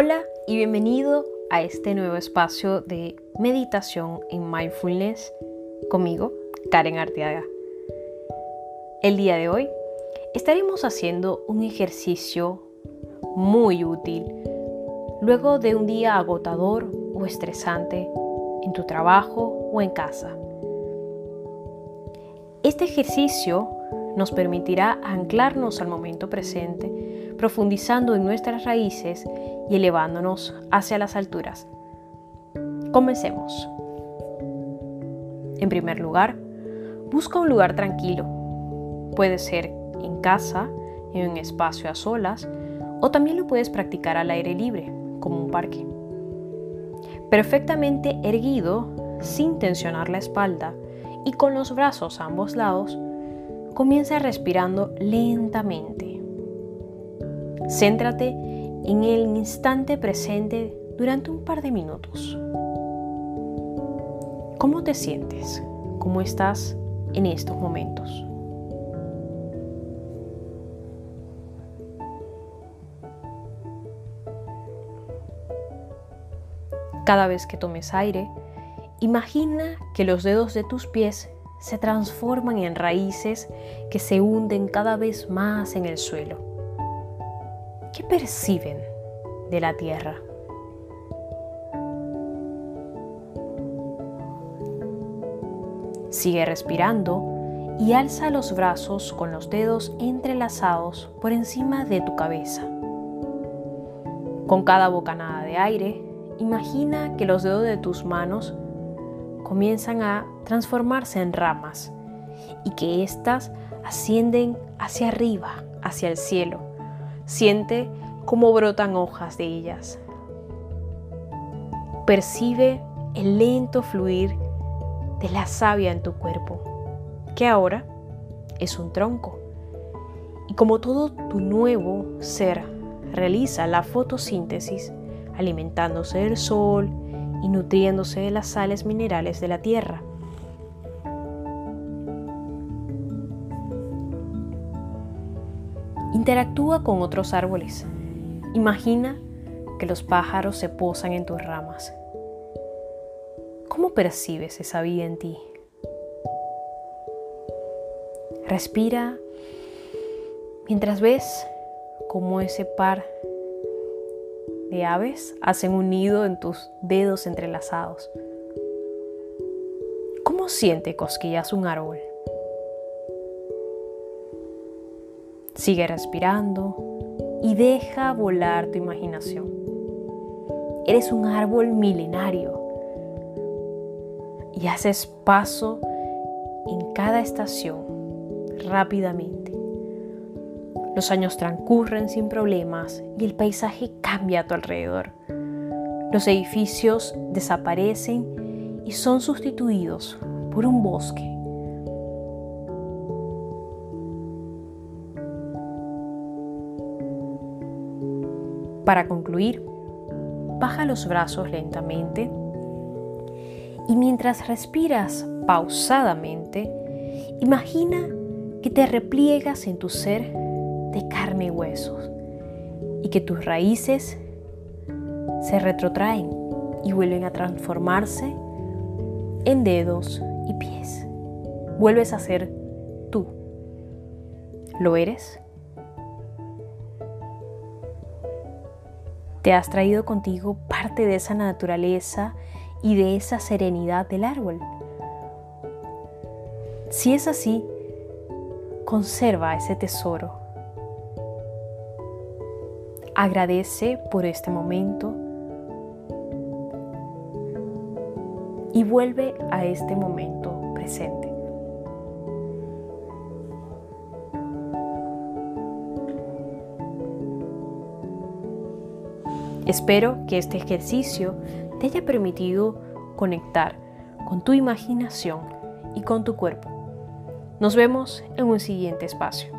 Hola y bienvenido a este nuevo espacio de meditación en mindfulness conmigo, Karen Arteaga. El día de hoy estaremos haciendo un ejercicio muy útil luego de un día agotador o estresante en tu trabajo o en casa. Este ejercicio nos permitirá anclarnos al momento presente, profundizando en nuestras raíces y elevándonos hacia las alturas. Comencemos. En primer lugar, busca un lugar tranquilo. Puede ser en casa, en un espacio a solas, o también lo puedes practicar al aire libre, como un parque. Perfectamente erguido, sin tensionar la espalda y con los brazos a ambos lados, comienza respirando lentamente. Céntrate en el instante presente durante un par de minutos. ¿Cómo te sientes? ¿Cómo estás en estos momentos? Cada vez que tomes aire, imagina que los dedos de tus pies se transforman en raíces que se hunden cada vez más en el suelo. ¿Qué perciben de la tierra? Sigue respirando y alza los brazos con los dedos entrelazados por encima de tu cabeza. Con cada bocanada de aire, imagina que los dedos de tus manos comienzan a transformarse en ramas y que éstas ascienden hacia arriba, hacia el cielo. Siente cómo brotan hojas de ellas. Percibe el lento fluir de la savia en tu cuerpo, que ahora es un tronco. Y como todo tu nuevo ser realiza la fotosíntesis, alimentándose del sol y nutriéndose de las sales minerales de la tierra. Interactúa con otros árboles. Imagina que los pájaros se posan en tus ramas. ¿Cómo percibes esa vida en ti? Respira mientras ves cómo ese par de aves hacen un nido en tus dedos entrelazados. ¿Cómo siente cosquillas un árbol? Sigue respirando y deja volar tu imaginación. Eres un árbol milenario y haces paso en cada estación rápidamente. Los años transcurren sin problemas y el paisaje cambia a tu alrededor. Los edificios desaparecen y son sustituidos por un bosque. Para concluir, baja los brazos lentamente y mientras respiras pausadamente, imagina que te repliegas en tu ser de carne y huesos y que tus raíces se retrotraen y vuelven a transformarse en dedos y pies. Vuelves a ser tú. ¿Lo eres? Te has traído contigo parte de esa naturaleza y de esa serenidad del árbol. Si es así, conserva ese tesoro Agradece por este momento y vuelve a este momento presente. Espero que este ejercicio te haya permitido conectar con tu imaginación y con tu cuerpo. Nos vemos en un siguiente espacio.